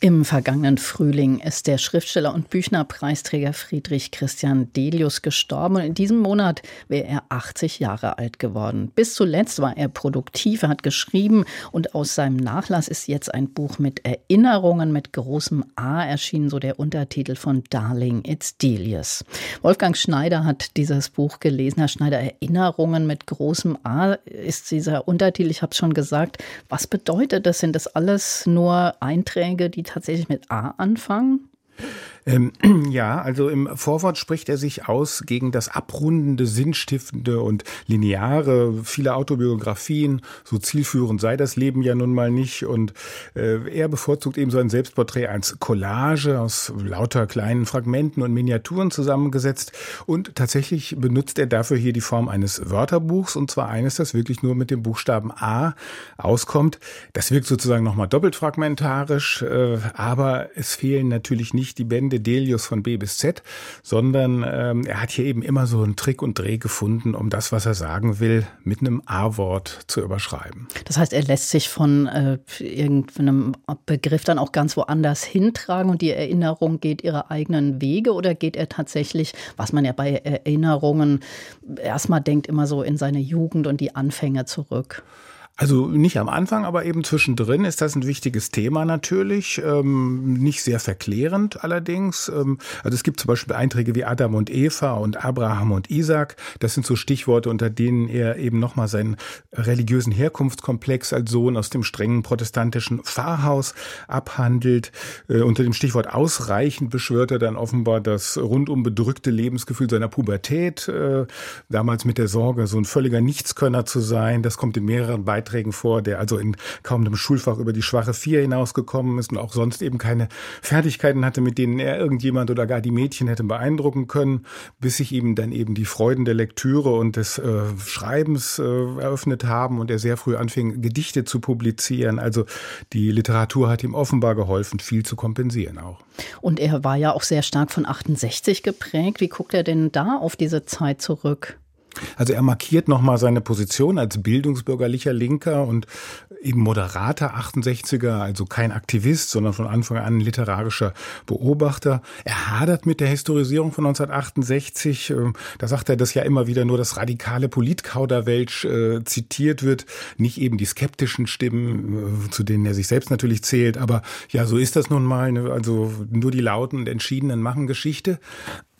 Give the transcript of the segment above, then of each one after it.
im vergangenen Frühling ist der Schriftsteller und Büchnerpreisträger Friedrich Christian Delius gestorben und in diesem Monat wäre er 80 Jahre alt geworden. Bis zuletzt war er produktiv, er hat geschrieben und aus seinem Nachlass ist jetzt ein Buch mit Erinnerungen mit großem A erschienen, so der Untertitel von Darling, It's Delius. Wolfgang Schneider hat dieses Buch gelesen. Herr Schneider, Erinnerungen mit großem A ist dieser Untertitel, ich habe es schon gesagt. Was bedeutet das? Sind das alles nur Einträge, die tatsächlich mit A anfangen? Ähm, ja, also im Vorwort spricht er sich aus gegen das abrundende, sinnstiftende und lineare. Viele Autobiografien, so zielführend sei das Leben ja nun mal nicht. Und äh, er bevorzugt eben so ein Selbstporträt als Collage aus lauter kleinen Fragmenten und Miniaturen zusammengesetzt. Und tatsächlich benutzt er dafür hier die Form eines Wörterbuchs und zwar eines, das wirklich nur mit dem Buchstaben A auskommt. Das wirkt sozusagen nochmal doppelt fragmentarisch, äh, aber es fehlen natürlich nicht die Bände Delius von B bis Z, sondern ähm, er hat hier eben immer so einen Trick und Dreh gefunden, um das, was er sagen will, mit einem A-Wort zu überschreiben. Das heißt, er lässt sich von äh, irgendeinem Begriff dann auch ganz woanders hintragen und die Erinnerung geht ihre eigenen Wege oder geht er tatsächlich, was man ja bei Erinnerungen erstmal denkt, immer so in seine Jugend und die Anfänge zurück? Also nicht am Anfang, aber eben zwischendrin ist das ein wichtiges Thema natürlich. Ähm, nicht sehr verklärend allerdings. Ähm, also es gibt zum Beispiel Einträge wie Adam und Eva und Abraham und Isaac. Das sind so Stichworte, unter denen er eben nochmal seinen religiösen Herkunftskomplex als Sohn aus dem strengen protestantischen Pfarrhaus abhandelt. Äh, unter dem Stichwort ausreichend beschwört er dann offenbar das rundum bedrückte Lebensgefühl seiner Pubertät. Äh, damals mit der Sorge, so ein völliger Nichtskönner zu sein. Das kommt in mehreren Beiträgen Beiträgen vor, der also in kaum einem Schulfach über die schwache Vier hinausgekommen ist und auch sonst eben keine Fertigkeiten hatte, mit denen er irgendjemand oder gar die Mädchen hätte beeindrucken können, bis sich ihm dann eben die Freuden der Lektüre und des äh, Schreibens äh, eröffnet haben und er sehr früh anfing, Gedichte zu publizieren. Also die Literatur hat ihm offenbar geholfen, viel zu kompensieren auch. Und er war ja auch sehr stark von 68 geprägt. Wie guckt er denn da auf diese Zeit zurück? Also er markiert nochmal seine Position als bildungsbürgerlicher Linker und eben moderater 68er, also kein Aktivist, sondern von Anfang an literarischer Beobachter. Er hadert mit der Historisierung von 1968. Ähm, da sagt er, dass ja immer wieder nur das radikale Politkauderwelsch äh, zitiert wird, nicht eben die skeptischen Stimmen, äh, zu denen er sich selbst natürlich zählt. Aber ja, so ist das nun mal. Ne? Also nur die Lauten und Entschiedenen machen Geschichte.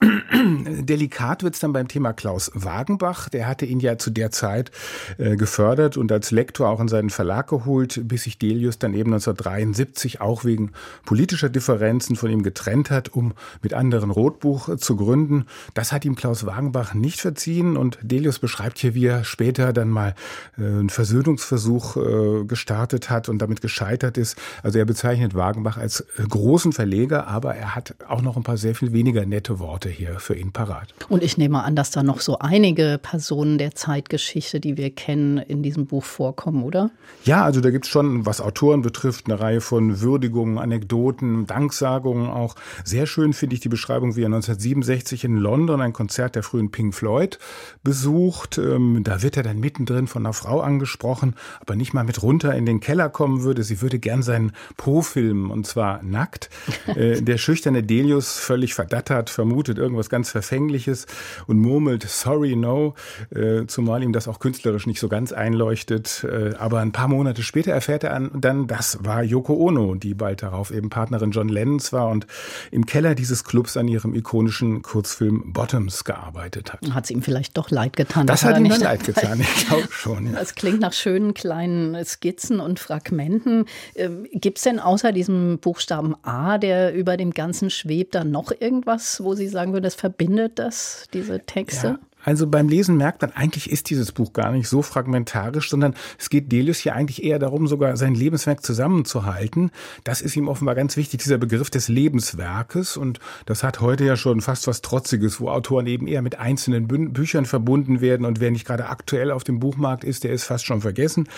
Delikat wird's dann beim Thema Klaus Wagenbach. Der hatte ihn ja zu der Zeit äh, gefördert und als Lektor auch in seinen Verlag geholt, bis sich Delius dann eben 1973 auch wegen politischer Differenzen von ihm getrennt hat, um mit anderen Rotbuch zu gründen. Das hat ihm Klaus Wagenbach nicht verziehen und Delius beschreibt hier, wie er später dann mal äh, einen Versöhnungsversuch äh, gestartet hat und damit gescheitert ist. Also er bezeichnet Wagenbach als äh, großen Verleger, aber er hat auch noch ein paar sehr viel weniger nette Worte Worte hier für ihn parat. Und ich nehme an, dass da noch so einige Personen der Zeitgeschichte, die wir kennen, in diesem Buch vorkommen, oder? Ja, also da gibt es schon, was Autoren betrifft, eine Reihe von Würdigungen, Anekdoten, Danksagungen auch. Sehr schön finde ich die Beschreibung, wie er 1967 in London ein Konzert der frühen Pink Floyd besucht. Ähm, da wird er dann mittendrin von einer Frau angesprochen, aber nicht mal mit runter in den Keller kommen würde. Sie würde gern seinen Po filmen und zwar nackt. Äh, der schüchterne Delius, völlig verdattert, vermutet irgendwas ganz Verfängliches und murmelt Sorry, no, äh, zumal ihm das auch künstlerisch nicht so ganz einleuchtet. Äh, aber ein paar Monate später erfährt er dann, das war Yoko Ono, die bald darauf eben Partnerin John Lennons war und im Keller dieses Clubs an ihrem ikonischen Kurzfilm Bottoms gearbeitet hat. Hat es ihm vielleicht doch leid getan? Das hat ihm dann leid getan, ich glaube schon. Ja. Das klingt nach schönen kleinen Skizzen und Fragmenten. Ähm, Gibt es denn außer diesem Buchstaben A, der über dem Ganzen schwebt, da noch irgendwas, wo Sie sagen, sagen würde, das verbindet das, diese Texte? Ja. Also beim Lesen merkt man, eigentlich ist dieses Buch gar nicht so fragmentarisch, sondern es geht Delius hier eigentlich eher darum, sogar sein Lebenswerk zusammenzuhalten. Das ist ihm offenbar ganz wichtig, dieser Begriff des Lebenswerkes. Und das hat heute ja schon fast was Trotziges, wo Autoren eben eher mit einzelnen Bü Büchern verbunden werden. Und wer nicht gerade aktuell auf dem Buchmarkt ist, der ist fast schon vergessen.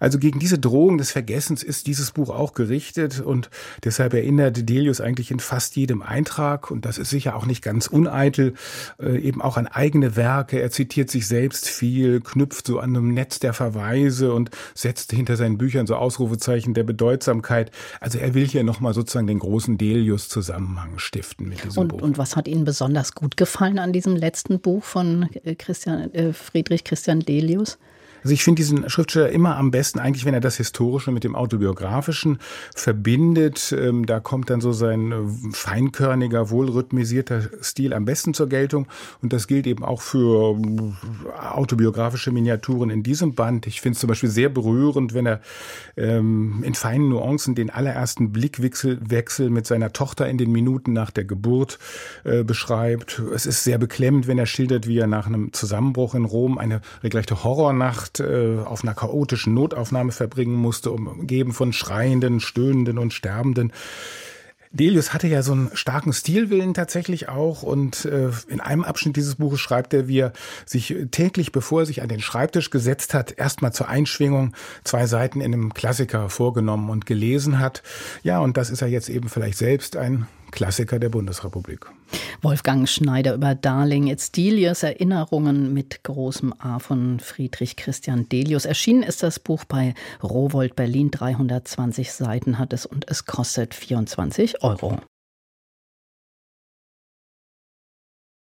Also gegen diese Drohung des Vergessens ist dieses Buch auch gerichtet. Und deshalb erinnert Delius eigentlich in fast jedem Eintrag, und das ist sicher auch nicht ganz uneitel, äh, eben auch an eigene Werke Werke, er zitiert sich selbst viel, knüpft so an einem Netz der Verweise und setzt hinter seinen Büchern so Ausrufezeichen der Bedeutsamkeit. Also er will hier nochmal sozusagen den großen Delius-Zusammenhang stiften mit diesem und, Buch. Und was hat Ihnen besonders gut gefallen an diesem letzten Buch von Christian, äh, Friedrich Christian Delius? Also ich finde diesen Schriftsteller immer am besten eigentlich, wenn er das Historische mit dem Autobiografischen verbindet. Ähm, da kommt dann so sein äh, feinkörniger, wohlrhythmisierter Stil am besten zur Geltung. Und das gilt eben auch für äh, autobiografische Miniaturen in diesem Band. Ich finde es zum Beispiel sehr berührend, wenn er ähm, in feinen Nuancen den allerersten Blickwechsel Wechsel mit seiner Tochter in den Minuten nach der Geburt äh, beschreibt. Es ist sehr beklemmend, wenn er schildert, wie er nach einem Zusammenbruch in Rom eine regelrechte Horrornacht Nacht äh, auf einer chaotischen Notaufnahme verbringen musste, umgeben von Schreienden, Stöhnenden und Sterbenden. Delius hatte ja so einen starken Stilwillen tatsächlich auch und äh, in einem Abschnitt dieses Buches schreibt er, wie er sich täglich, bevor er sich an den Schreibtisch gesetzt hat, erstmal zur Einschwingung zwei Seiten in einem Klassiker vorgenommen und gelesen hat. Ja, und das ist er jetzt eben vielleicht selbst ein Klassiker der Bundesrepublik. Wolfgang Schneider über Darling, It's Delius, Erinnerungen mit großem A von Friedrich Christian Delius. Erschienen ist das Buch bei Rowold Berlin. 320 Seiten hat es und es kostet 24 Euro.